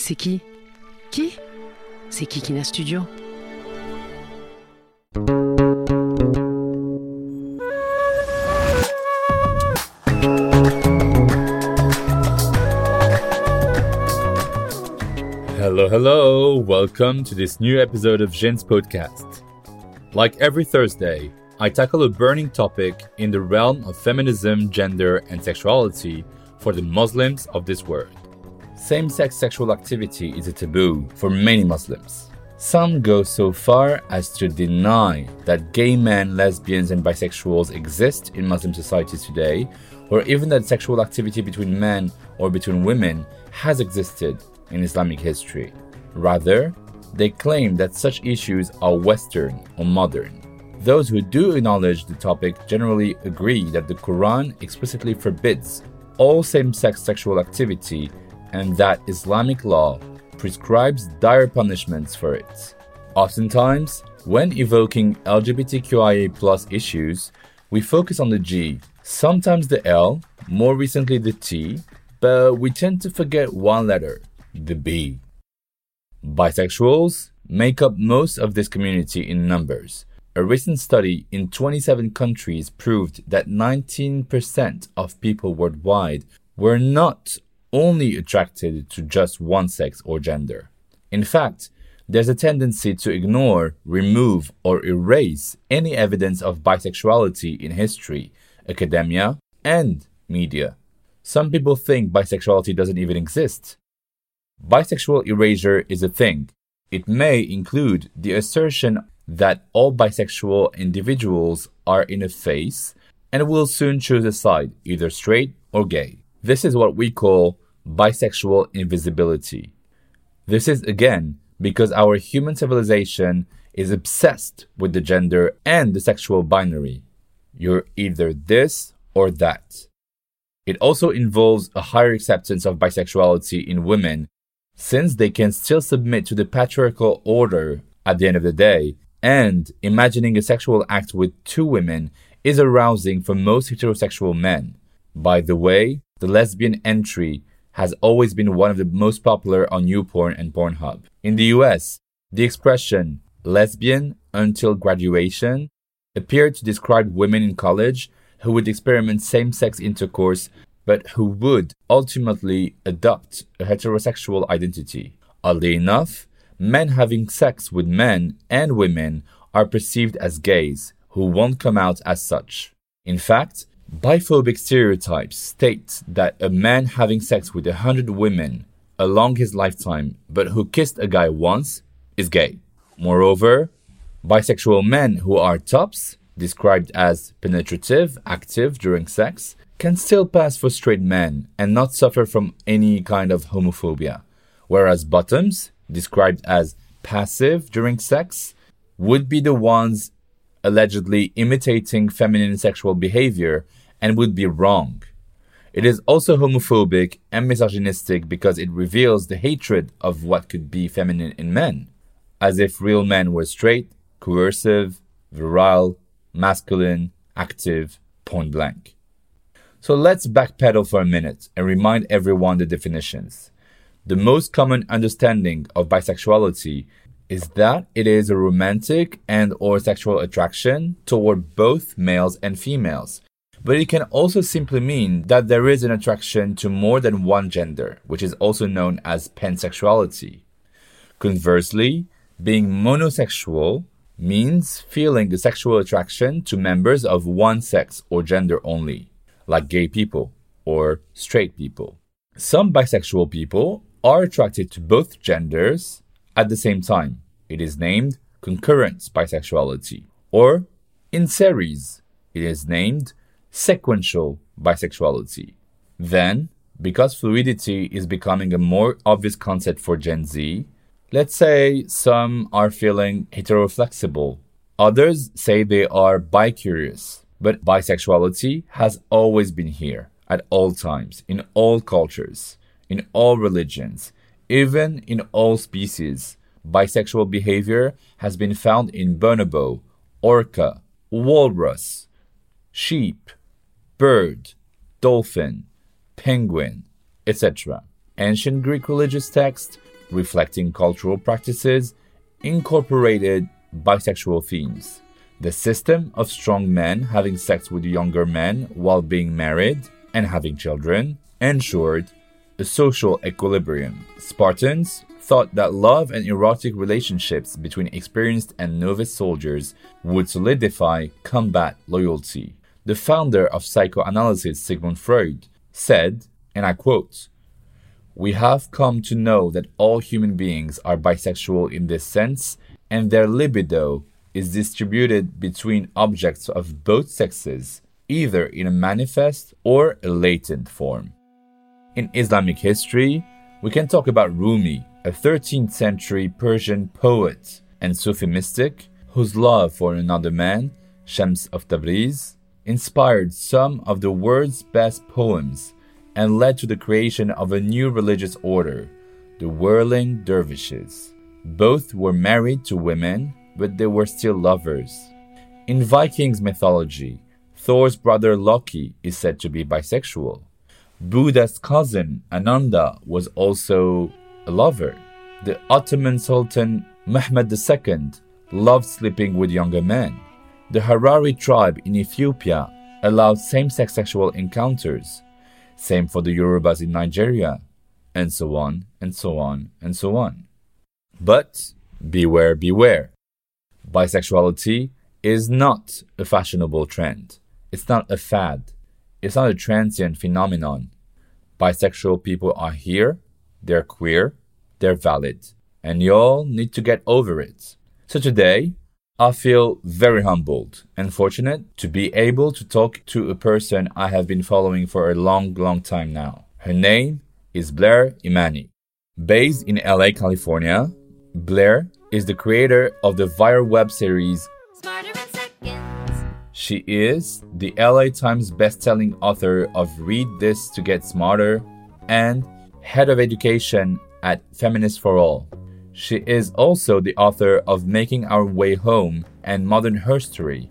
C'est qui Qui C'est Kikina Studio. Hello, hello. Welcome to this new episode of Jen's podcast. Like every Thursday, I tackle a burning topic in the realm of feminism, gender, and sexuality for the Muslims of this world. Same sex sexual activity is a taboo for many Muslims. Some go so far as to deny that gay men, lesbians, and bisexuals exist in Muslim societies today, or even that sexual activity between men or between women has existed in Islamic history. Rather, they claim that such issues are Western or modern. Those who do acknowledge the topic generally agree that the Quran explicitly forbids all same sex sexual activity and that Islamic law prescribes dire punishments for it. Oftentimes, when evoking LGBTQIA issues, we focus on the G, sometimes the L, more recently the T, but we tend to forget one letter, the B. Bisexuals make up most of this community in numbers. A recent study in 27 countries proved that 19% of people worldwide were not only attracted to just one sex or gender. In fact, there's a tendency to ignore, remove, or erase any evidence of bisexuality in history, academia, and media. Some people think bisexuality doesn't even exist. Bisexual erasure is a thing. It may include the assertion that all bisexual individuals are in a phase and will soon choose a side, either straight or gay. This is what we call bisexual invisibility. This is again because our human civilization is obsessed with the gender and the sexual binary. You're either this or that. It also involves a higher acceptance of bisexuality in women since they can still submit to the patriarchal order at the end of the day, and imagining a sexual act with two women is arousing for most heterosexual men. By the way, the lesbian entry has always been one of the most popular on YouPorn and Pornhub. In the US, the expression lesbian until graduation appeared to describe women in college who would experiment same sex intercourse but who would ultimately adopt a heterosexual identity. Oddly enough, men having sex with men and women are perceived as gays who won't come out as such. In fact, biphobic stereotypes state that a man having sex with a hundred women along his lifetime but who kissed a guy once is gay. Moreover, bisexual men who are tops, described as penetrative, active during sex, can still pass for straight men and not suffer from any kind of homophobia, whereas bottoms, described as passive during sex, would be the ones allegedly imitating feminine sexual behavior and would be wrong. It is also homophobic and misogynistic because it reveals the hatred of what could be feminine in men, as if real men were straight, coercive, virile, masculine, active, point blank. So let's backpedal for a minute and remind everyone the definitions. The most common understanding of bisexuality is that it is a romantic and or sexual attraction toward both males and females. But it can also simply mean that there is an attraction to more than one gender, which is also known as pansexuality. Conversely, being monosexual means feeling the sexual attraction to members of one sex or gender only like gay people or straight people. Some bisexual people are attracted to both genders at the same time. It is named concurrent bisexuality. Or in series, it is named sequential bisexuality. Then, because fluidity is becoming a more obvious concept for Gen Z, let's say some are feeling heteroflexible. Others say they are bi-curious. But bisexuality has always been here, at all times, in all cultures, in all religions, even in all species. Bisexual behavior has been found in bonobo, orca, walrus, sheep, bird, dolphin, penguin, etc. Ancient Greek religious texts reflecting cultural practices incorporated bisexual themes. The system of strong men having sex with younger men while being married and having children ensured a social equilibrium. Spartans thought that love and erotic relationships between experienced and novice soldiers would solidify combat loyalty. The founder of psychoanalysis, Sigmund Freud, said, and I quote, We have come to know that all human beings are bisexual in this sense, and their libido is distributed between objects of both sexes, either in a manifest or a latent form. In Islamic history, we can talk about Rumi, a 13th century Persian poet and Sufi mystic whose love for another man, Shams of Tabriz, inspired some of the world's best poems and led to the creation of a new religious order, the whirling dervishes. Both were married to women but they were still lovers. In Vikings mythology, Thor's brother Loki is said to be bisexual. Buddha's cousin Ananda was also a lover. The Ottoman Sultan Mehmed II loved sleeping with younger men. The Harari tribe in Ethiopia allowed same sex sexual encounters. Same for the Yorubas in Nigeria, and so on, and so on, and so on. But beware, beware. Bisexuality is not a fashionable trend. It's not a fad. It's not a transient phenomenon. Bisexual people are here, they're queer, they're valid, and y'all need to get over it. So today, I feel very humbled and fortunate to be able to talk to a person I have been following for a long, long time now. Her name is Blair Imani. Based in LA, California, Blair is the creator of the viral web series She is the LA Times best-selling author of Read This to Get Smarter and head of education at Feminist for All. She is also the author of Making Our Way Home and Modern Herstory.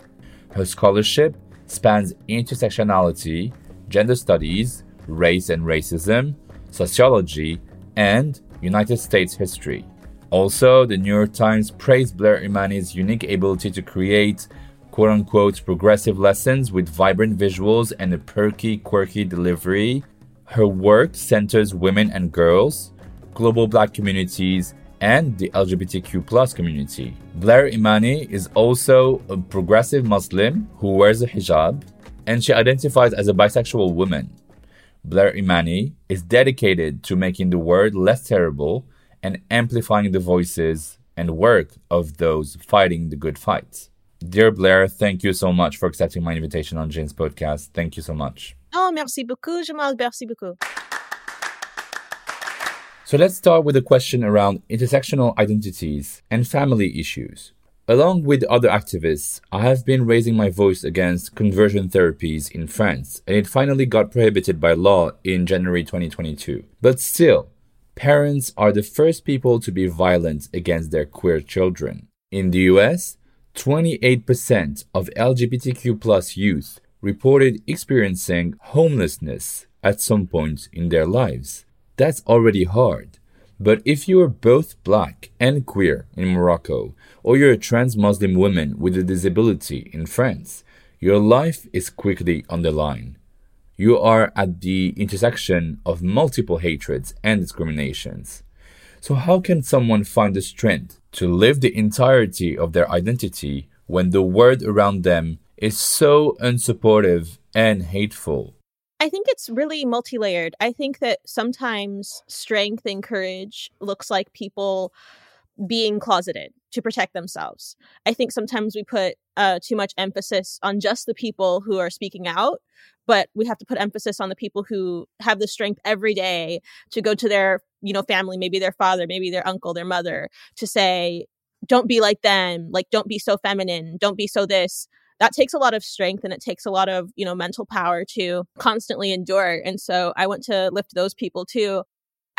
Her scholarship spans intersectionality, gender studies, race and racism, sociology, and United States history. Also, the New York Times praised Blair Imani's unique ability to create quote unquote progressive lessons with vibrant visuals and a perky, quirky delivery. Her work centers women and girls, global black communities, and the LGBTQ plus community. Blair Imani is also a progressive Muslim who wears a hijab, and she identifies as a bisexual woman. Blair Imani is dedicated to making the world less terrible and amplifying the voices and work of those fighting the good fight. Dear Blair, thank you so much for accepting my invitation on Jane's podcast. Thank you so much. Oh, merci beaucoup, Jamal. Merci beaucoup. So let's start with a question around intersectional identities and family issues. Along with other activists, I have been raising my voice against conversion therapies in France, and it finally got prohibited by law in January 2022. But still, parents are the first people to be violent against their queer children. In the US, 28% of LGBTQ youth reported experiencing homelessness at some point in their lives. That's already hard. But if you are both black and queer in Morocco, or you're a trans Muslim woman with a disability in France, your life is quickly on the line you are at the intersection of multiple hatreds and discriminations. So, how can someone find the strength to live the entirety of their identity when the world around them is so unsupportive and hateful? I think it's really multi layered. I think that sometimes strength and courage looks like people being closeted to protect themselves. I think sometimes we put uh, too much emphasis on just the people who are speaking out but we have to put emphasis on the people who have the strength every day to go to their you know family maybe their father maybe their uncle their mother to say don't be like them like don't be so feminine don't be so this that takes a lot of strength and it takes a lot of you know mental power to constantly endure and so i want to lift those people too.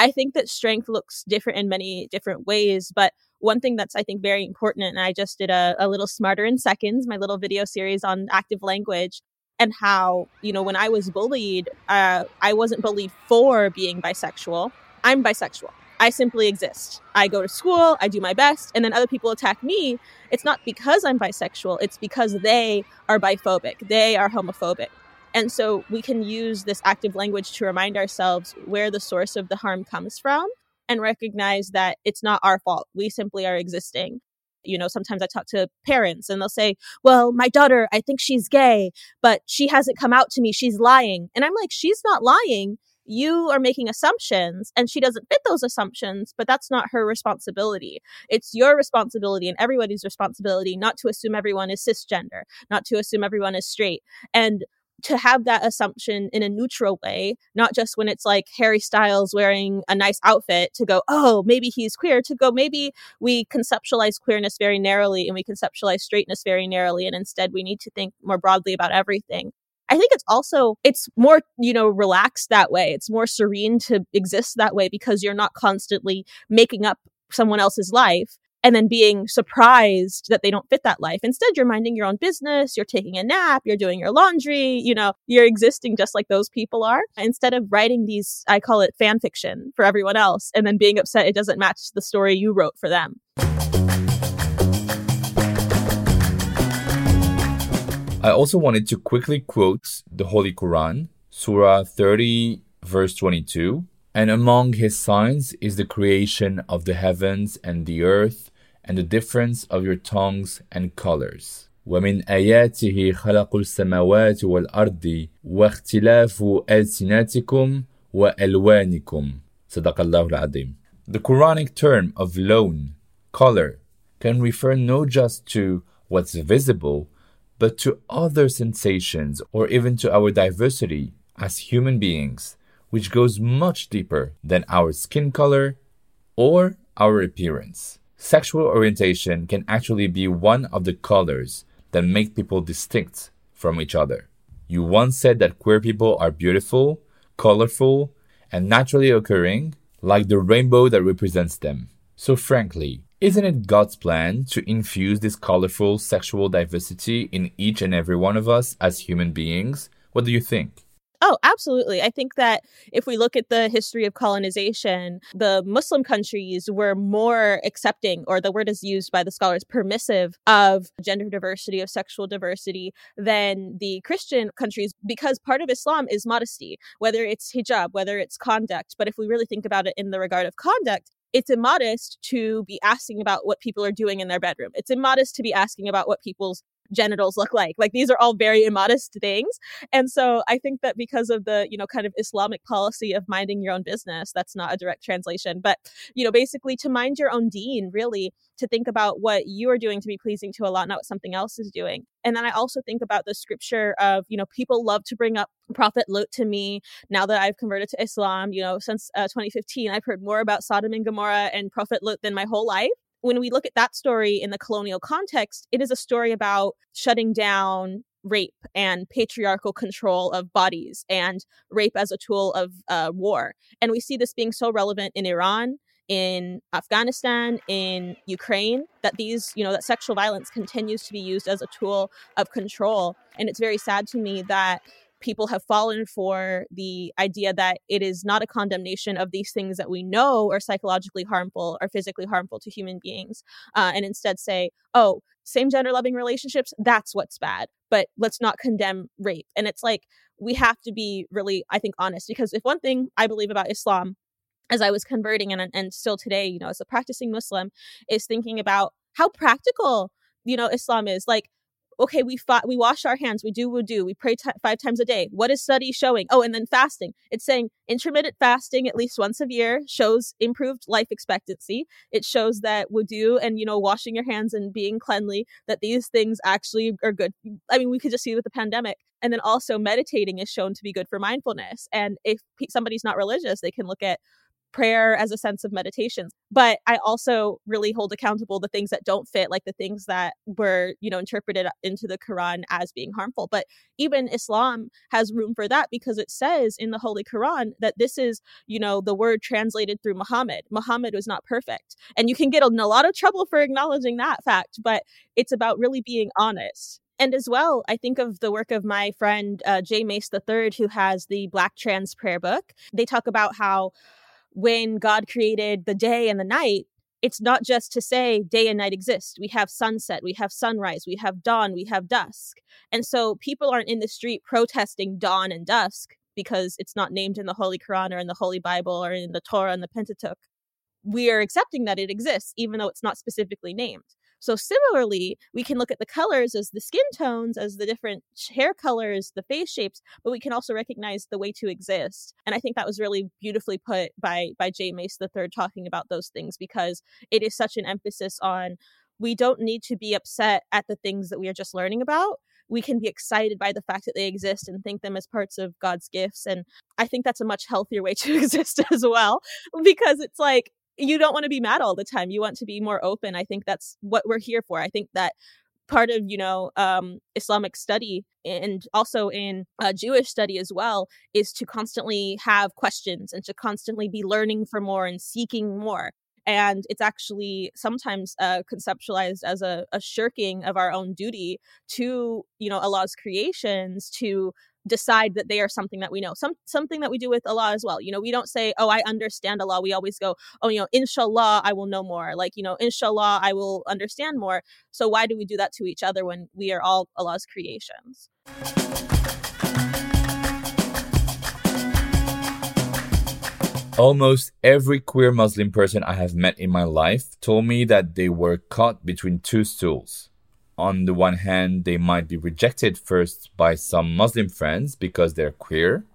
I think that strength looks different in many different ways but one thing that's i think very important and i just did a, a little smarter in seconds my little video series on active language and how you know when i was bullied uh, i wasn't bullied for being bisexual. I'm bisexual I simply exist. I go to school, I do my best, and then other people attack me. It's not because I'm bisexual, it's because they are biphobic, they are homophobic. And so we can use this active language to remind ourselves where the source of the harm comes from and recognize that it's not our fault. We simply are existing. You know, sometimes I talk to parents and they'll say, Well, my daughter, I think she's gay, but she hasn't come out to me. She's lying. And I'm like, She's not lying you are making assumptions and she doesn't fit those assumptions, but that's not her responsibility. It's your responsibility and everybody's responsibility not to assume everyone is cisgender, not to assume everyone is straight. And to have that assumption in a neutral way, not just when it's like Harry Styles wearing a nice outfit to go, oh, maybe he's queer, to go, maybe we conceptualize queerness very narrowly and we conceptualize straightness very narrowly. And instead, we need to think more broadly about everything. I think it's also it's more, you know, relaxed that way. It's more serene to exist that way because you're not constantly making up someone else's life and then being surprised that they don't fit that life. Instead, you're minding your own business, you're taking a nap, you're doing your laundry, you know, you're existing just like those people are. Instead of writing these, I call it fan fiction for everyone else and then being upset it doesn't match the story you wrote for them. I also wanted to quickly quote the Holy Quran, Surah 30, verse 22. And among his signs is the creation of the heavens and the earth, and the difference of your tongues and colors. ومن آياته خلق السماوات والأرض واختلاف ألسنتكم وألوانكم صدق الله العظيم. The Quranic term of lawn, color, can refer not just to what's visible, but to other sensations or even to our diversity as human beings, which goes much deeper than our skin color or our appearance. Sexual orientation can actually be one of the colors that make people distinct from each other. You once said that queer people are beautiful, colorful, and naturally occurring, like the rainbow that represents them. So, frankly, isn't it God's plan to infuse this colorful sexual diversity in each and every one of us as human beings? What do you think? Oh, absolutely. I think that if we look at the history of colonization, the Muslim countries were more accepting, or the word is used by the scholars, permissive of gender diversity, of sexual diversity than the Christian countries, because part of Islam is modesty, whether it's hijab, whether it's conduct. But if we really think about it in the regard of conduct, it's immodest to be asking about what people are doing in their bedroom. It's immodest to be asking about what people's genitals look like. Like these are all very immodest things. And so I think that because of the, you know, kind of Islamic policy of minding your own business, that's not a direct translation, but, you know, basically to mind your own deen, really, to think about what you are doing to be pleasing to Allah, not what something else is doing. And then I also think about the scripture of, you know, people love to bring up Prophet Lut to me now that I've converted to Islam. You know, since uh, 2015, I've heard more about Sodom and Gomorrah and Prophet Lut than my whole life when we look at that story in the colonial context, it is a story about shutting down rape and patriarchal control of bodies and rape as a tool of uh, war. And we see this being so relevant in Iran, in Afghanistan, in Ukraine, that these, you know, that sexual violence continues to be used as a tool of control. And it's very sad to me that people have fallen for the idea that it is not a condemnation of these things that we know are psychologically harmful or physically harmful to human beings, uh, and instead say, oh, same gender loving relationships, that's what's bad, but let's not condemn rape. And it's like, we have to be really, I think, honest because if one thing I believe about Islam as I was converting and, and still today, you know, as a practicing Muslim, is thinking about how practical, you know, Islam is. Like, okay, we fought, we wash our hands, we do wudu, we pray t- five times a day. What is study showing? Oh, and then fasting. It's saying intermittent fasting at least once a year shows improved life expectancy. It shows that wudu and you know washing your hands and being cleanly that these things actually are good. I mean, we could just see with the pandemic And then also meditating is shown to be good for mindfulness. And if somebody's not religious, they can look at prayer as a sense of meditation. But i also really hold accountable the things that don't fit like the things that were you know interpreted into the quran as being harmful. But even islam has room for that because it says in the holy quran that this is you know the word translated through muhammad. Muhammad was not perfect. And you can get in a lot of trouble for acknowledging that fact but it's about really being honest. And as well, I think of the work of my friend uh, J. Mase III, who has the Black Trans Prayer Book. They talk about how when God created the day and the night, it's not just to say day and night exist. We have sunset, we have sunrise, we have dawn, we have dusk. And so people aren't in the street protesting dawn and dusk because it's not named in the Holy Quran or in the Holy Bible or in the Torah and the Pentateuch. We are accepting that it exists, even though it's not specifically named. So similarly, we can look at the colors as the skin tones, as the different hair colors, the face shapes, but we can also recognize the way to exist. And I think that was really beautifully put by by Jay Mase the third talking about those things because it is such an emphasis on we don't need to be upset at the things that we are just learning about we can be excited by the fact that they exist and think them as parts of God's gifts. And I think that's a much healthier way to exist as well, because it's like you don't want to be mad all the time. You want to be more open. I think that's what we're here for. I think that part of you know um, islamic study and also in uh, jewish study as well is to constantly have questions and to constantly be learning for more and seeking more and it's actually sometimes uh, conceptualized as a, a shirking of our own duty to you know allah's creations to decide that they are something that we know. Some something that we do with Allah as well. You know, we don't say, "Oh, I understand Allah." We always go, "Oh, you know, inshallah, I will know more." Like, you know, inshallah, I will understand more. So why do we do that to each other when we are all Allah's creations? Almost every queer Muslim person I have met in my life told me that they were caught between two stools on the one hand, they might be rejected first by some Muslim friends because they're queer.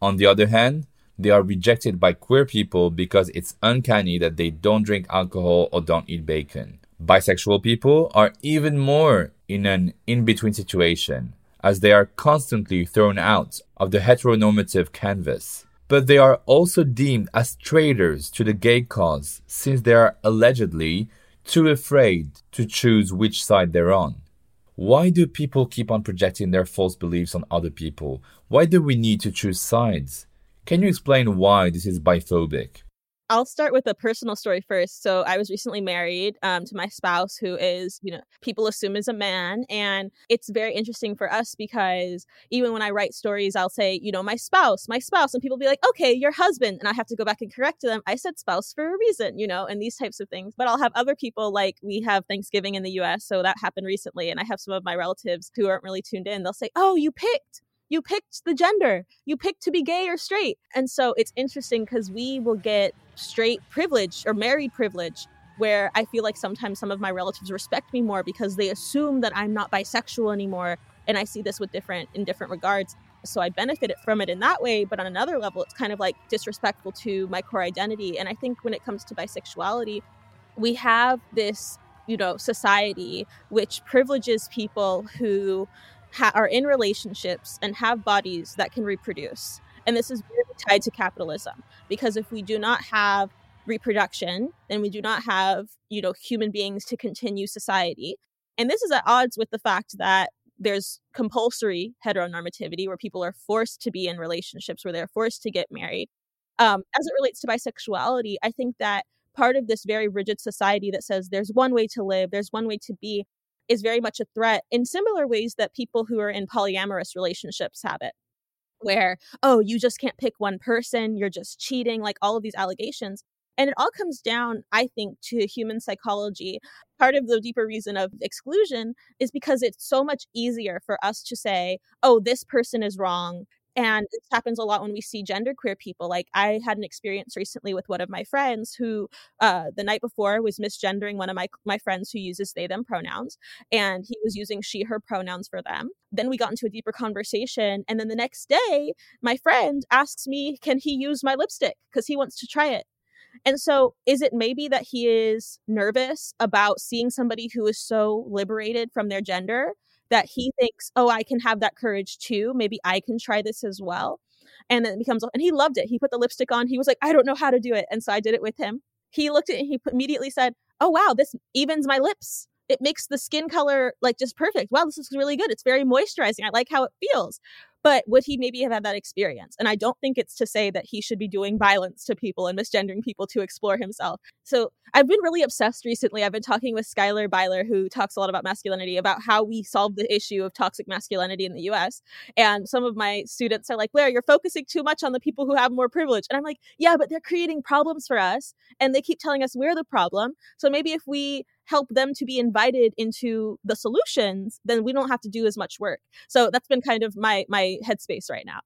On the other hand, they are rejected by queer people because it's uncanny that they don't drink alcohol or don't eat bacon. Bisexual people are even more in an in between situation, as they are constantly thrown out of the heteronormative canvas. But they are also deemed as traitors to the gay cause since they are allegedly too afraid to choose which side they're on. Why do people keep on projecting their false beliefs on other people? Why do we need to choose sides? Can you explain why this is biphobic? I'll start with a personal story first. So I was recently married um, to my spouse, who is, you know, people assume is a man, and it's very interesting for us because even when I write stories, I'll say, you know, my spouse, my spouse, and people be like, okay, your husband, and I have to go back and correct them. I said spouse for a reason, you know, and these types of things. But I'll have other people like we have Thanksgiving in the U.S., so that happened recently, and I have some of my relatives who aren't really tuned in. They'll say, oh, you picked you picked the gender you picked to be gay or straight and so it's interesting because we will get straight privilege or married privilege where I feel like sometimes some of my relatives respect me more because they assume that I'm not bisexual anymore. And I see this with different in different regards. So I benefited from it in that way. But on another level, it's kind of like disrespectful to my core identity. And I think when it comes to bisexuality, we have this, you know, society which privileges people who ha- are in relationships and have bodies that can reproduce. And this is really tied to capitalism because if we do not have reproduction, then we do not have, you know, human beings to continue society. And this is at odds with the fact that there's compulsory heteronormativity where people are forced to be in relationships where they're forced to get married. Um, as it relates to bisexuality, I think that part of this very rigid society that says there's one way to live, there's one way to be, is very much a threat in similar ways that people who are in polyamorous relationships have it where, oh, you just can't pick one person, you're just cheating, like all of these allegations. And it all comes down, I think, to human psychology. Part of the deeper reason of exclusion is because it's so much easier for us to say, oh, this person is wrong and this happens a lot when we see genderqueer people. Like I had an experience recently with one of my friends who uh, the night before was misgendering one of my my friends who uses they them pronouns, and he was using she her pronouns for them. Then we got into a deeper conversation, and then the next day, my friend asks me, "Can he use my lipstick?" Because he wants to try it. And so, is it maybe that he is nervous about seeing somebody who is so liberated from their gender that he thinks, oh, I can have that courage too. Maybe I can try this as well. And then it becomes, and he loved it. He put the lipstick on. He was like, I don't know how to do it. And so I did it with him. He looked at it and he immediately said, oh, wow, this evens my lips. It makes the skin color like just perfect. Wow, this is really good. It's very moisturizing. I like how it feels but would he maybe have had that experience? And I don't think it's to say that he should be doing violence to people and misgendering people to explore himself. So I've been really obsessed recently. I've been talking with Skylar Byler, who talks a lot about masculinity, about how we solve the issue of toxic masculinity in the US. And some of my students are like, Blair, you're focusing too much on the people who have more privilege. And I'm like, yeah, but they're creating problems for us. And they keep telling us we're the problem. So maybe if we help them to be invited into the solutions, then we don't have to do as much work. So that's been kind of my my headspace right now.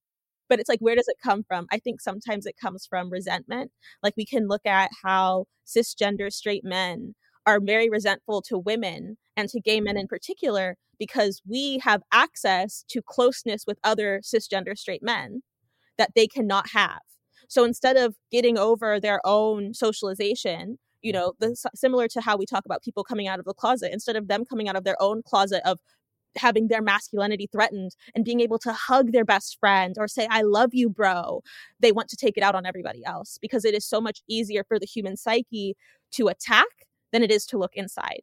But it's like where does it come from? I think sometimes it comes from resentment. Like we can look at how cisgender straight men are very resentful to women and to gay men in particular because we have access to closeness with other cisgender straight men that they cannot have. So instead of getting over their own socialization, you mm. know the, similar to how we talk about people coming out of the closet instead of them coming out of their own closet of having their masculinity threatened and being able to hug their best friend or say i love you bro they want to take it out on everybody else because it is so much easier for the human psyche to attack than it is to look inside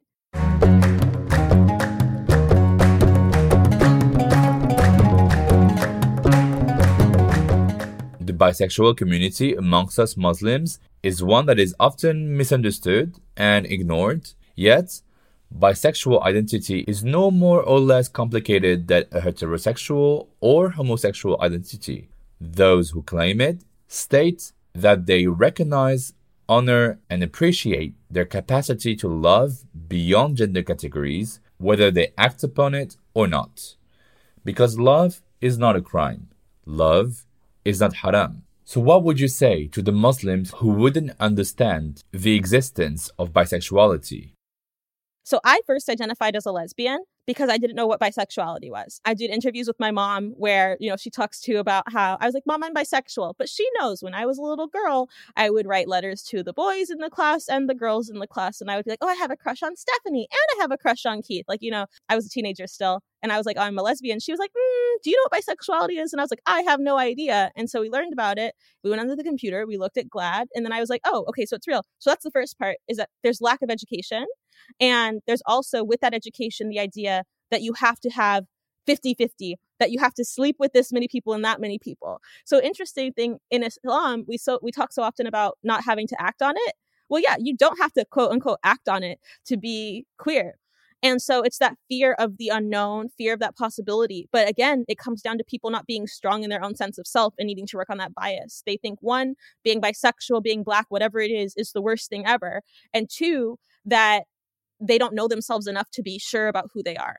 bisexual community amongst us Muslims is one that is often misunderstood and ignored, yet, bisexual identity is no more or less complicated than a heterosexual or homosexual identity. Those who claim it state that they recognize, honor, and appreciate their capacity to love beyond gender categories, whether they act upon it or not. Because love is not a crime. Love is not haram. So, what would you say to the Muslims who wouldn't understand the existence of bisexuality? So, I first identified as a lesbian because I didn't know what bisexuality was. I did interviews with my mom where, you know, she talks to about how I was like, Mom, I'm bisexual. But she knows when I was a little girl, I would write letters to the boys in the class and the girls in the class. And I would be like, Oh, I have a crush on Stephanie and I have a crush on Keith. Like, you know, I was a teenager still. And I was like, oh, I'm a lesbian. She was like, mm, Do you know what bisexuality is? And I was like, I have no idea. And so we learned about it. We went under the computer, we looked at GLAAD. And then I was like, Oh, okay, so it's real. So that's the first part is that there's lack of education. And there's also with that education, the idea that you have to have 50 50 that you have to sleep with this many people and that many people so interesting thing in islam we so we talk so often about not having to act on it well yeah you don't have to quote unquote act on it to be queer and so it's that fear of the unknown, fear of that possibility. But again, it comes down to people not being strong in their own sense of self and needing to work on that bias. They think one, being bisexual, being black, whatever it is, is the worst thing ever. And two, that they don't know themselves enough to be sure about who they are.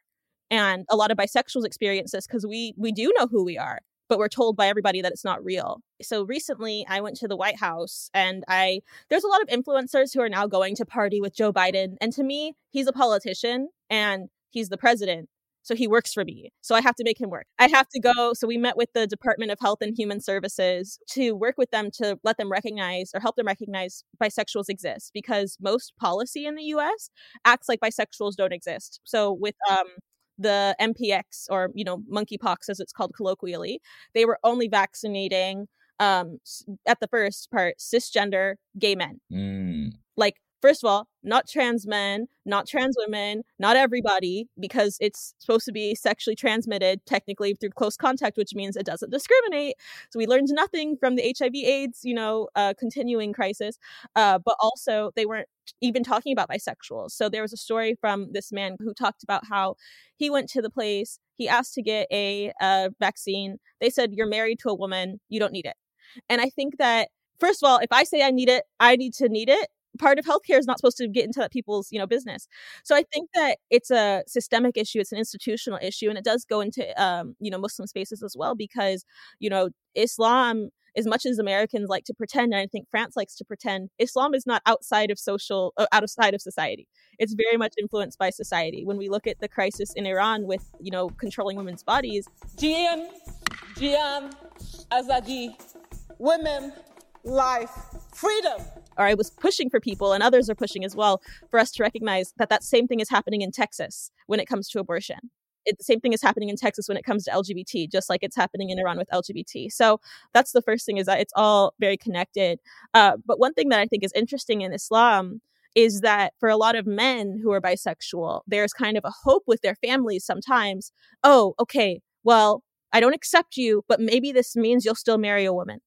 And a lot of bisexuals experience this because we we do know who we are, but we're told by everybody that it's not real. So recently I went to the White House and I there's a lot of influencers who are now going to party with Joe Biden. And to me, he's a politician and he's the president. So he works for me. So I have to make him work. I have to go. So we met with the Department of Health and Human Services to work with them to let them recognize or help them recognize bisexuals exist because most policy in the US acts like bisexuals don't exist. So with um the MPX or you know monkeypox as it's called colloquially, they were only vaccinating um at the first part cisgender gay men. Mm. Like first of all, not trans men, not trans women, not everybody, because it's supposed to be sexually transmitted technically through close contact, which means it doesn't discriminate. So we learned nothing from the HIV/AIDS, you know, uh, continuing crisis. Uh, but also, they weren't even talking about bisexuals. So there was a story from this man who talked about how he went to the place, he asked to get a, a vaccine. They said, "You're married to a woman, you don't need it." And I think that first of all, if I say I need it, I need to need it part of healthcare is not supposed to get into that people's you know business. So i think that it's a systemic issue it's an institutional issue and it does go into um, you know muslim spaces as well because you know islam as much as americans like to pretend and i think france likes to pretend islam is not outside of social uh, outside of society. It's very much influenced by society. When we look at the crisis in iran with you know controlling women's bodies jin jiyan azadi women life freedom or I was pushing for people, and others are pushing as well, for us to recognize that that same thing is happening in Texas when it comes to abortion. it, the same thing is happening in Texas when it comes to LGBT, just like it's happening in Iran with LGBT. So that's the first thing is that it's all very connected. Uh, but one thing that I think is interesting in Islam is that for a lot of men who are bisexual, there's kind of a hope with their families sometimes. Oh, okay, well, I don't accept you, but maybe this means you'll still marry a woman.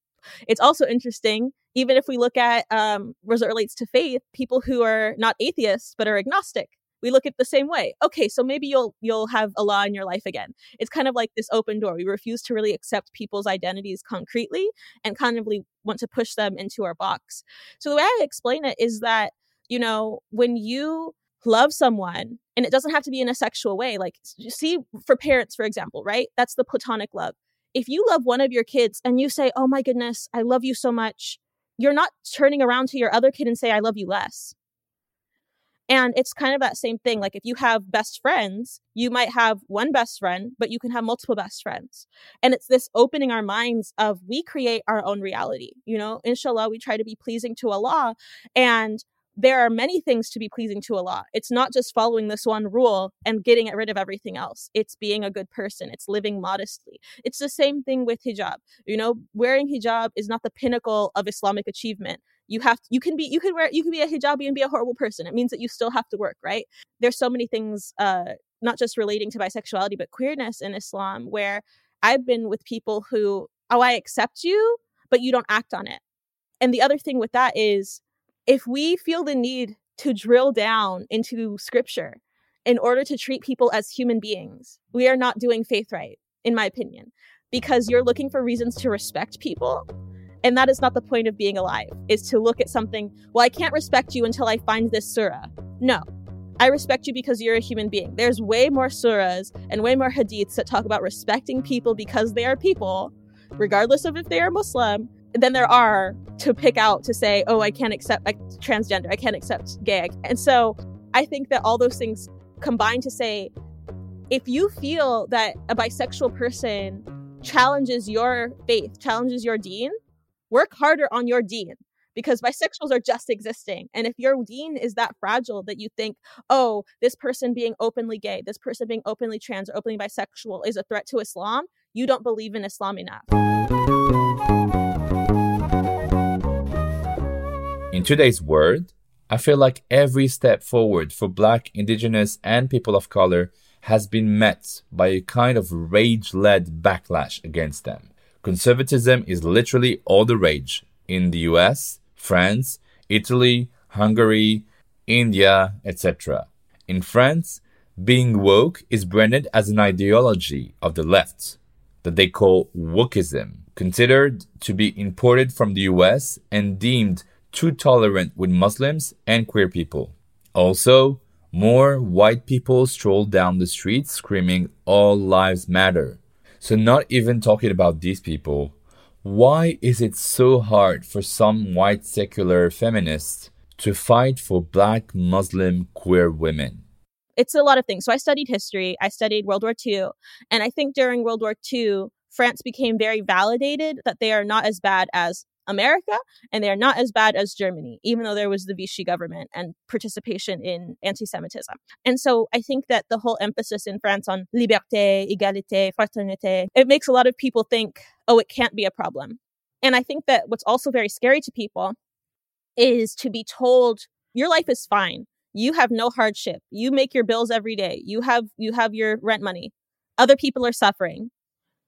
It's also interesting, even if we look at um, as it relates to faith, people who are not atheists but are agnostic we look at the same way. Okay, so maybe you'll you'll have Allah in your life again. It's kind of like this open door. We refuse to really accept people's identities concretely and kind of want to push them into our box. So the way I explain it is that, you know, when you love someone and it doesn't have to be in a sexual way like see for parents for example right that's the platonic love if you love one of your kids and you say oh my goodness i love you so much you're not turning around to your other kid and say i love you less and it's kind of that same thing. Like if you have best friends, you might have one best friend, but you can have multiple best friends. And it's this opening our minds of we create our own reality. You know, inshallah, we try to be pleasing to Allah. And there are many things to be pleasing to Allah. It's not just following this one rule and getting rid of everything else. It's being a good person. It's living modestly. It's the same thing with hijab. You know, wearing hijab is not the pinnacle of Islamic achievement you have you can be you can wear you can be a hijabi and be a horrible person it means that you still have to work right there's so many things uh not just relating to bisexuality but queerness in islam where i've been with people who oh i accept you but you don't act on it and the other thing with that is if we feel the need to drill down into scripture in order to treat people as human beings we are not doing faith right in my opinion because you're looking for reasons to respect people and that is not the point of being alive, is to look at something, well, I can't respect you until I find this surah. No. I respect you because you're a human being. There's way more surahs and way more hadiths that talk about respecting people because they are people, regardless of if they are Muslim, than there are to pick out to say, oh, I can't accept like, transgender, I can't accept gay. And so I think that all those things combine to say, if you feel that a bisexual person challenges your faith, challenges your deen, work harder on your deen because bisexuals are just existing. And if your deen is that fragile that you think, oh, this person being openly gay, this person being openly trans or openly bisexual is a threat to Islam, you don't believe in Islam enough. Today's world, I feel like every step forward for Black, Indigenous, and people of color has been met by a kind of rage led backlash against them. Conservatism is literally all the rage in the US, France, Italy, Hungary, India, etc. In France, being woke is branded as an ideology of the left that they call wokeism, considered to be imported from the US and deemed too tolerant with Muslims and queer people. Also, more white people stroll down the streets screaming, All lives matter, so, not even talking about these people, why is it so hard for some white secular feminists to fight for black Muslim queer women? It's a lot of things. So, I studied history, I studied World War II, and I think during World War II, France became very validated that they are not as bad as America, and they are not as bad as Germany, even though there was the Vichy government and participation in anti Semitism. And so I think that the whole emphasis in France on liberté, égalité, fraternité, it makes a lot of people think, oh, it can't be a problem. And I think that what's also very scary to people is to be told your life is fine. You have no hardship. You make your bills every day. You have you have your rent money. Other people are suffering.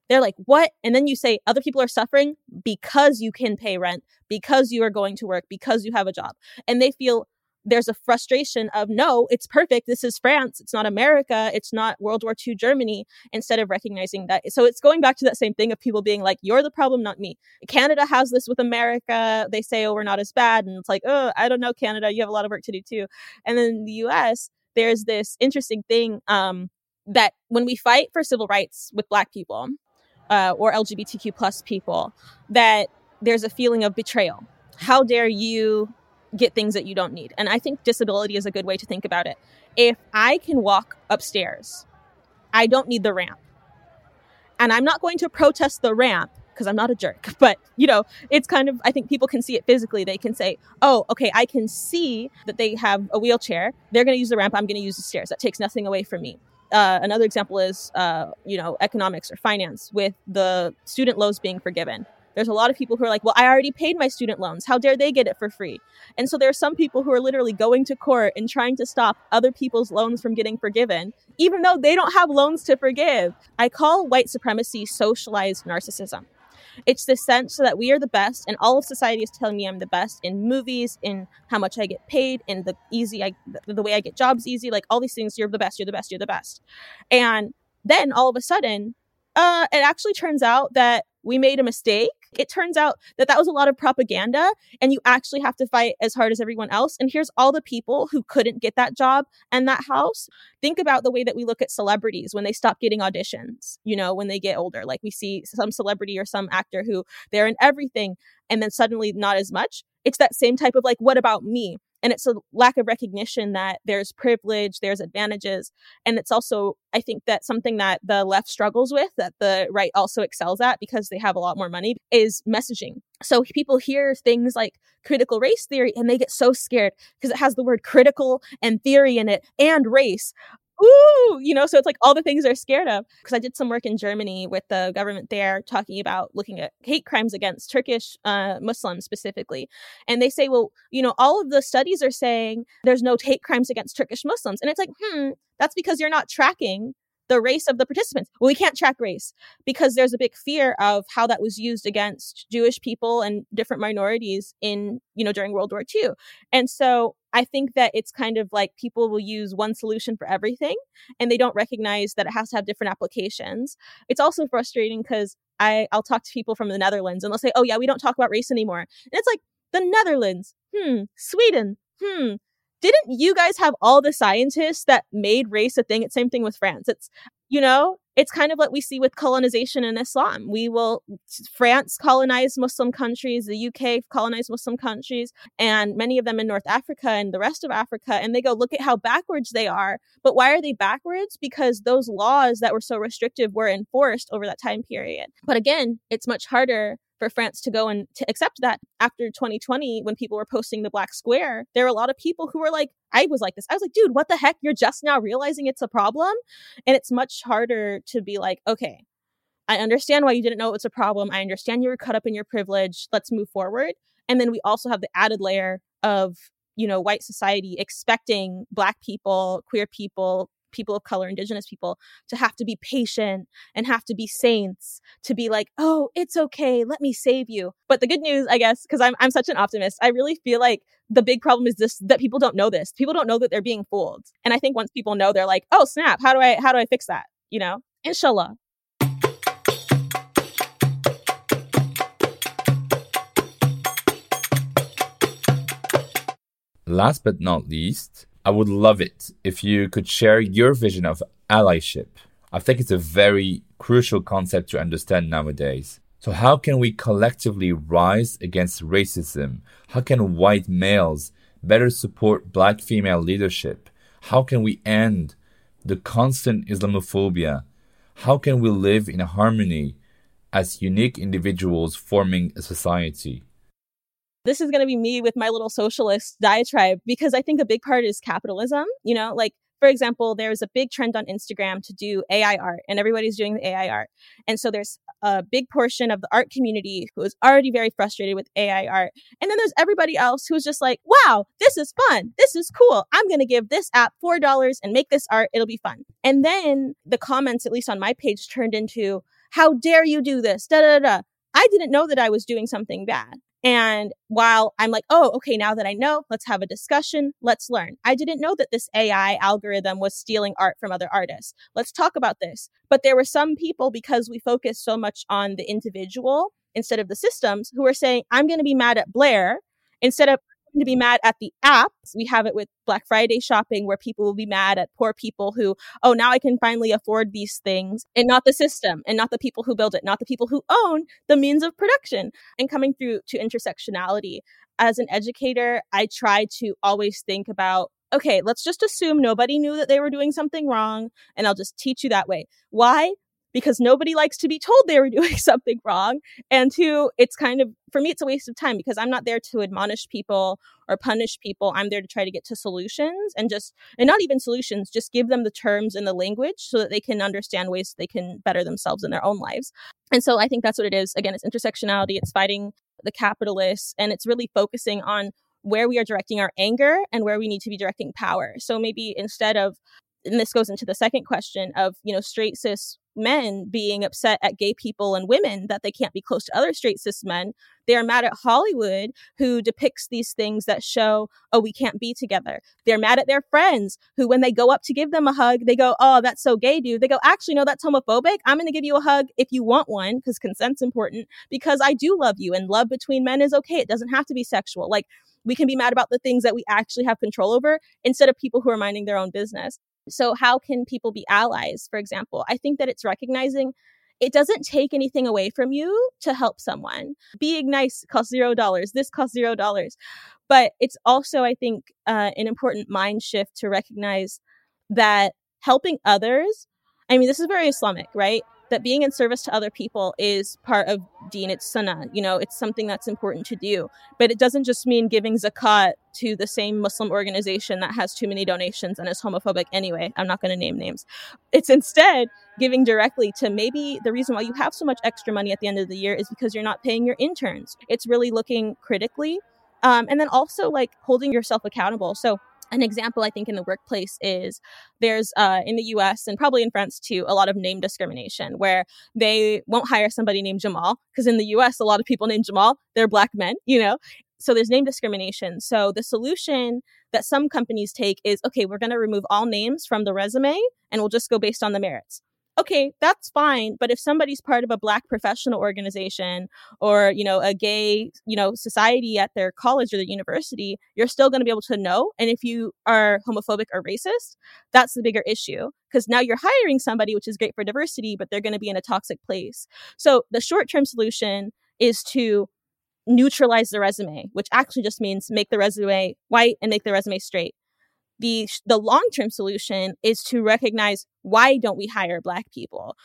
They're like, what? And then you say other people are suffering because you can pay rent, because you are going to work, because you have a job. And they feel there's a frustration of, no, it's perfect. This is France. It's not America. It's not World War II Germany, instead of recognizing that. So it's going back to that same thing of people being like, you're the problem, not me. Canada has this with America. They say, oh, we're not as bad. And it's like, oh, I don't know, Canada. You have a lot of work to do too. And then the US, there's this interesting thing um, that when we fight for civil rights with Black people, uh, or LGBTQ plus people that there's a feeling of betrayal. How dare you get things that you don't need? And I think disability is a good way to think about it. If I can walk upstairs, I don't need the ramp. And I'm not going to protest the ramp because I'm not a jerk, but you know, it's kind of, I think people can see it physically. They can say, oh, okay, I can see that they have a wheelchair. They're going to use the ramp. I'm going to use the stairs. That takes nothing away from me. Uh, another example is, uh, you know, economics or finance with the student loans being forgiven. There's a lot of people who are like, well, I already paid my student loans. How dare they get it for free? And so there are some people who are literally going to court and trying to stop other people's loans from getting forgiven, even though they don't have loans to forgive. I call white supremacy socialized narcissism. It's the sense that we are the best, and all of society is telling me I'm the best in movies, in how much I get paid, in the easy, I, the way I get jobs easy, like all these things. You're the best. You're the best. You're the best. And then all of a sudden, uh, it actually turns out that we made a mistake. It turns out that that was a lot of propaganda and you actually have to fight as hard as everyone else. And here's all the people who couldn't get that job and that house. Think about the way that we look at celebrities when they stop getting auditions, you know, when they get older. Like we see some celebrity or some actor who they're in everything and then suddenly not as much. It's that same type of like, what about me? And it's a lack of recognition that there's privilege there's advantages. And it's also i think that something that the left struggles with that the right also excels at because they have a lot more money is messaging. So people hear things like critical race theory and they get so scared because it has the word critical and theory in it and race ooh, you know, so it's like all the things they're scared of. Because I did some work in Germany with the government there talking about looking at hate crimes against Turkish uh, Muslims specifically. And they say, well, you know, all of the studies are saying there's no hate crimes against Turkish Muslims. And it's like, hmm, that's because you're not tracking the race of the participants. Well, we can't track race because there's a big fear of how that was used against Jewish people and different minorities in, you know, during World War II. And so I think that it's kind of like people will use one solution for everything and they don't recognize that it has to have different applications. It's also frustrating because I, I'll talk to people from the Netherlands and they'll say, oh, yeah, we don't talk about race anymore. And it's like, the Netherlands, hmm, Sweden, hmm, didn't you guys have all the scientists that made race a thing? It's same thing with France. It's, you know, it's kind of what we see with colonization in Islam. We will, France colonized Muslim countries, the UK colonized Muslim countries, and many of them in North Africa and the rest of Africa. And they go, look at how backwards they are. But why are they backwards? Because those laws that were so restrictive were enforced over that time period. But again, it's much harder for France to go and to accept that after 2020 when people were posting the black square there were a lot of people who were like I was like this. I was like dude what the heck? You're just now realizing it's a problem? And it's much harder to be like okay I understand why you didn't know it's a problem. I understand you were caught up in your privilege. Let's move forward. And then we also have the added layer of you know white society expecting black people queer people people of color, indigenous people, to have to be patient and have to be saints, to be like, oh, it's okay, let me save you. But the good news, I guess, because I'm I'm such an optimist, I really feel like the big problem is this that people don't know this. People don't know that they're being fooled. And I think once people know, they're like, oh snap, how do I how do I fix that? You know? Inshallah. Last but not least, I would love it if you could share your vision of allyship. I think it's a very crucial concept to understand nowadays. So, how can we collectively rise against racism? How can white males better support black female leadership? How can we end the constant Islamophobia? How can we live in harmony as unique individuals forming a society? This is going to be me with my little socialist diatribe because I think a big part is capitalism. You know, like for example, there's a big trend on Instagram to do AI art, and everybody's doing the AI art. And so there's a big portion of the art community who is already very frustrated with AI art. And then there's everybody else who's just like, wow, this is fun. This is cool. I'm going to give this app $4 and make this art. It'll be fun. And then the comments, at least on my page, turned into, how dare you do this? Da da da. I didn't know that I was doing something bad. And while I'm like, oh, okay, now that I know, let's have a discussion, let's learn. I didn't know that this AI algorithm was stealing art from other artists. Let's talk about this. But there were some people, because we focus so much on the individual instead of the systems, who were saying, I'm going to be mad at Blair instead of to be mad at the apps. We have it with Black Friday shopping where people will be mad at poor people who, oh, now I can finally afford these things and not the system and not the people who build it, not the people who own the means of production. And coming through to intersectionality. As an educator, I try to always think about okay, let's just assume nobody knew that they were doing something wrong and I'll just teach you that way. Why? Because nobody likes to be told they were doing something wrong. And two, it's kind of, for me, it's a waste of time because I'm not there to admonish people or punish people. I'm there to try to get to solutions and just, and not even solutions, just give them the terms and the language so that they can understand ways they can better themselves in their own lives. And so I think that's what it is. Again, it's intersectionality, it's fighting the capitalists, and it's really focusing on where we are directing our anger and where we need to be directing power. So maybe instead of and this goes into the second question of you know straight cis men being upset at gay people and women that they can't be close to other straight cis men they are mad at hollywood who depicts these things that show oh we can't be together. They're mad at their friends who when they go up to give them a hug they go oh that's so gay dude. They go actually no that's homophobic. I'm going to give you a hug if you want one because consent's important because i do love you and love between men is okay. It doesn't have to be sexual. Like we can be mad about the things that we actually have control over instead of people who are minding their own business so, how can people be allies, for example? I think that it's recognizing it doesn't take anything away from you to help someone. Being nice costs zero dollars. This costs zero dollars. But it's also, I think, uh, an important mind shift to recognize that helping others, I mean, this is very Islamic, right? That being in service to other people is part of deen. It's sunnah you know it's something that's important to do. But it doesn't just mean giving zakat to the same muslim organization that has too many donations and is homophobic anyway. I'm not going to name names. It's instead giving directly to maybe the reason why you have so much extra money at the end of the year is because you're not paying your interns. It's really looking critically um, and then also like holding yourself accountable. So an example i think in the workplace is there's uh, in the us and probably in france too a lot of name discrimination where they won't hire somebody named jamal because in the us a lot of people named jamal they're black men you know? So there's name discrimination. So the solution that some companies take is okay we're going to remove all names from the resume and we'll just go based on the merits okay, that's fine. But if somebody's part of a black professional organization or, you know, a gay, you know, society at their college or the university, you're still going to be able to know. And if you are homophobic or racist, that's the bigger issue because now you're hiring somebody, which is great for diversity, but they're going to be in a toxic place. So the short term solution is to neutralize the resume, which actually just means make the resume white and make the resume straight the the long-term solution is to recognize why don't we hire black people?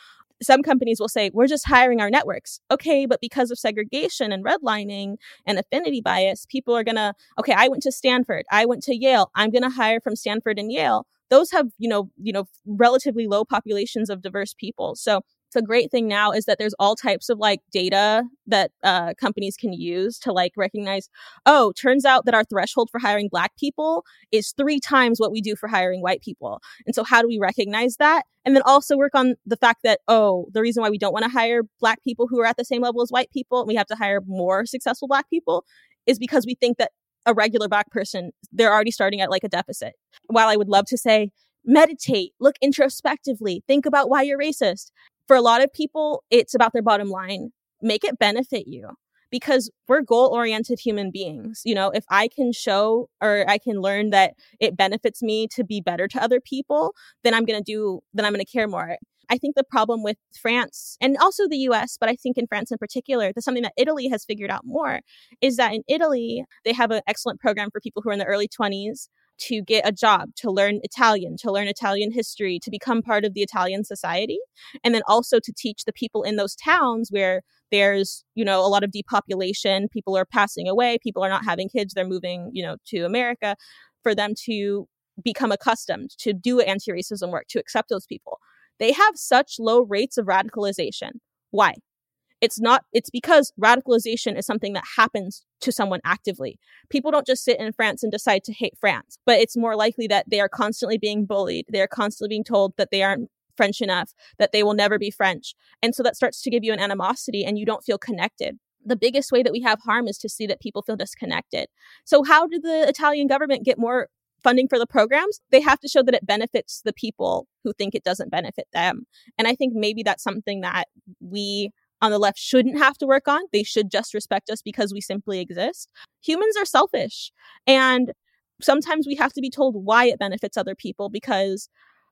Some companies will say we're just hiring our networks. Okay but because of segregation and redlining and affinity bias people are gonna okay i went to stanford i went to yale i'm gonna hire from stanford and yale. Those have you know you know relatively low populations of diverse people. So the great thing now is that there's all types of like data that uh, companies can use to like recognize oh turns out that our threshold for hiring black people is three times what we do for hiring white people. And so how do we recognize that? And then also work on the fact that oh the reason why we don't want to hire black people who are at the same level as white people and we have to hire more successful black people is because we think that a regular black person they're already starting at like a deficit. While i would love to say meditate, look introspectively, think about why you're racist for a lot of people, it's about their bottom line. Make it benefit you because we're goal oriented human beings. You know, if I can show or I can learn that it benefits me to be better to other people, then I'm going to do, then I'm going to care more. I think the problem with France and also the US, but I think in France in particular, that's something that Italy has figured out more is that in Italy, they have an excellent program for people who are in the early 20s to get a job, to learn Italian, to learn Italian history, to become part of the Italian society, and then also to teach the people in those towns where there's, you know, a lot of depopulation, people are passing away, people are not having kids, they're moving, you know, to America, for them to become accustomed to do anti-racism work, to accept those people. They have such low rates of radicalization. Why? It's not, it's because radicalization is something that happens to someone actively. People don't just sit in France and decide to hate France, but it's more likely that they are constantly being bullied. They are constantly being told that they aren't French enough, that they will never be French. And so that starts to give you an animosity and you don't feel connected. The biggest way that we have harm is to see that people feel disconnected. So, how did the Italian government get more funding for the programs, they have to show that it benefits the people who think it doesn't benefit them. And I think maybe that's something that we on the left shouldn't have to work on. They should just respect us because we simply exist. Humans are selfish. And sometimes we have to be told why it benefits other people because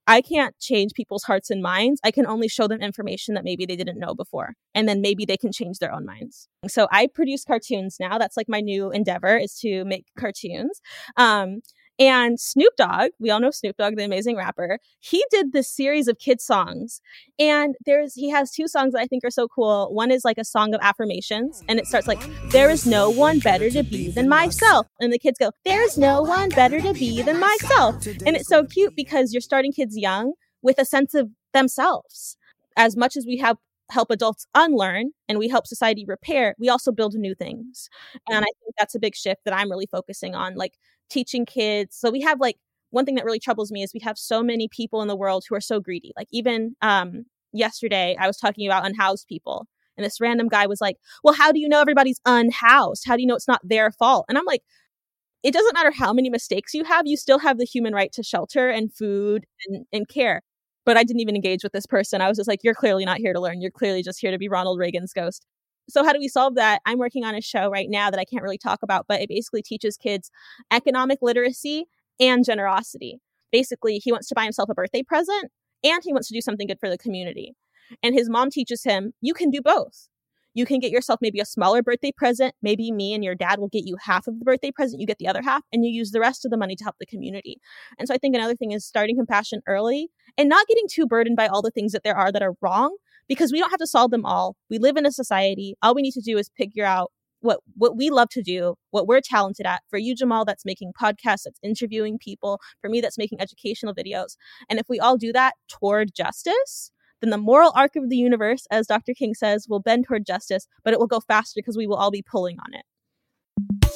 I can't change people's hearts and minds. I can only show them information that maybe they didn't know before. And then maybe they can change their own minds. So I produce cartoons now. That's like my new endeavor is to make cartoons. Um, And Snoop Dogg, we all know Snoop Dogg, the amazing rapper, he did this series of kids songs. And there's he has two songs that I think are so cool. One is like a song of affirmations, and it starts like, There is no one better to be than myself. And the kids go, There's no one better to be than myself. And it's so cute because you're starting kids young with a sense of themselves. As much as we have help adults unlearn and we help society repair, we also build new things. And I think that's a big shift that I'm really focusing on. Like teaching kids. So we have like one thing that really troubles me is we have so many people in the world who are so greedy. Like even um, yesterday, I was talking about unhoused people, and this random guy was like, "Well, how do you know everybody's unhoused? How do you know it's not their fault?" And I'm like, "It doesn't matter how many mistakes you have. You still have the human right to shelter and food and, and care." But I didn't even engage with this person. I was just like, "You're clearly not here to learn. You're clearly just here to be Ronald Reagan's ghost." So, how do we solve that? I'm working on a show right now that I can't really talk about, but it basically teaches kids economic literacy and generosity. Basically, he wants to buy himself a birthday present and he wants to do something good for the community. And his mom teaches him you can do both. You can get yourself maybe a smaller birthday present. Maybe me and your dad will get you half of the birthday present. You get the other half, and you use the rest of the money to help the community. And so I think another thing is starting compassion early and not getting too burdened by all the things that there are that are wrong, because we don't have to solve them all. We live in a society. All we need to do is figure out what what we love to do, what we're talented at. For you, Jamal, that's making podcasts, that's interviewing people. For me, that's making educational videos. And if we all do that toward justice, then the moral arc of the universe, as Dr. King says, will bend toward justice, but it will go faster because we will all be pulling on it.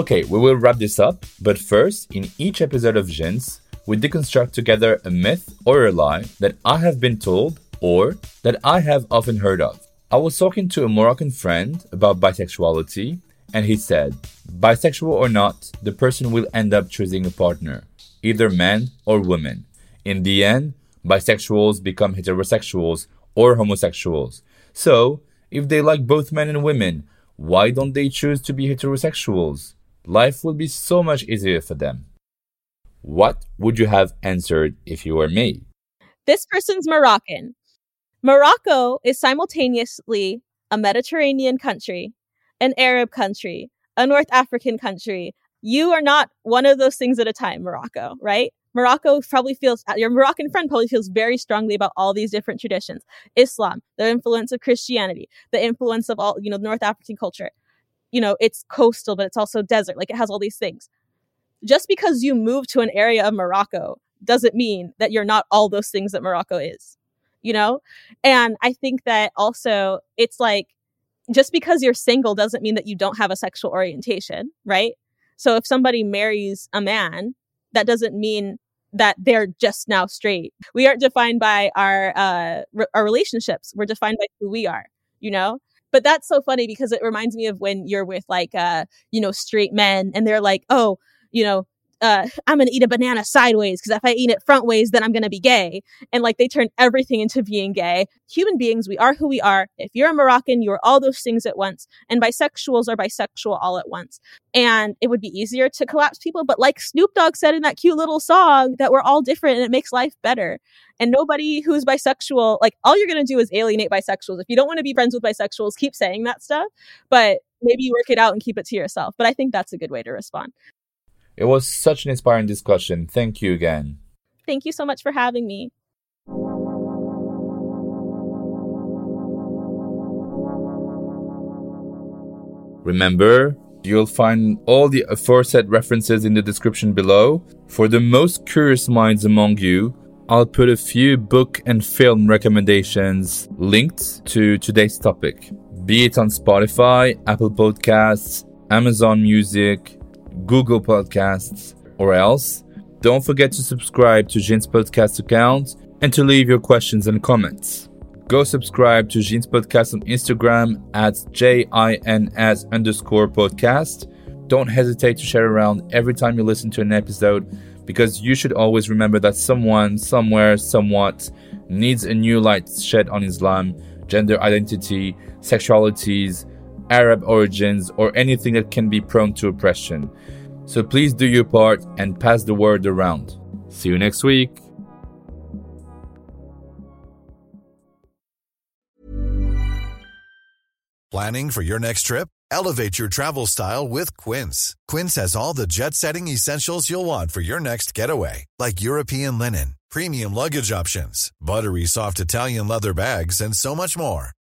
Okay, we will wrap this up, but first, in each episode of Jins, we deconstruct together a myth or a lie that I have been told or that I have often heard of. I was talking to a Moroccan friend about bisexuality, and he said, Bisexual or not, the person will end up choosing a partner, either man or woman. In the end, bisexuals become heterosexuals or homosexuals. So, if they like both men and women, why don't they choose to be heterosexuals? Life would be so much easier for them. What would you have answered if you were me? This person's Moroccan. Morocco is simultaneously a Mediterranean country, an Arab country, a North African country. You are not one of those things at a time, Morocco, right? Morocco probably feels, your Moroccan friend probably feels very strongly about all these different traditions Islam, the influence of Christianity, the influence of all, you know, North African culture you know, it's coastal, but it's also desert. Like it has all these things. Just because you move to an area of Morocco doesn't mean that you're not all those things that Morocco is, you know? And I think that also it's like just because you're single doesn't mean that you don't have a sexual orientation, right? So if somebody marries a man, that doesn't mean that they're just now straight. We aren't defined by our uh, re- our relationships. We're defined by who we are, you know? But that's so funny because it reminds me of when you're with like, uh, you know, straight men and they're like, oh, you know, uh, I'm gonna eat a banana sideways because if I eat it front ways, then I'm gonna be gay. And like they turn everything into being gay. Human beings, we are who we are. If you're a Moroccan, you are all those things at once. And bisexuals are bisexual all at once. And it would be easier to collapse people. But like Snoop Dogg said in that cute little song, that we're all different and it makes life better. And nobody who's bisexual, like all you're gonna do is alienate bisexuals. If you don't want to be friends with bisexuals, keep saying that stuff. But maybe you work it out and keep it to yourself. But I think that's a good way to respond. It was such an inspiring discussion. Thank you again. Thank you so much for having me. Remember, you'll find all the aforesaid references in the description below. For the most curious minds among you, I'll put a few book and film recommendations linked to today's topic, be it on Spotify, Apple Podcasts, Amazon Music, Google Podcasts, or else. Don't forget to subscribe to Jin's podcast account and to leave your questions and comments. Go subscribe to Jin's podcast on Instagram at J-I-N-S underscore podcast. Don't hesitate to share around every time you listen to an episode because you should always remember that someone, somewhere, somewhat needs a new light shed on Islam, gender identity, sexualities, Arab origins, or anything that can be prone to oppression. So please do your part and pass the word around. See you next week. Planning for your next trip? Elevate your travel style with Quince. Quince has all the jet setting essentials you'll want for your next getaway, like European linen, premium luggage options, buttery soft Italian leather bags, and so much more.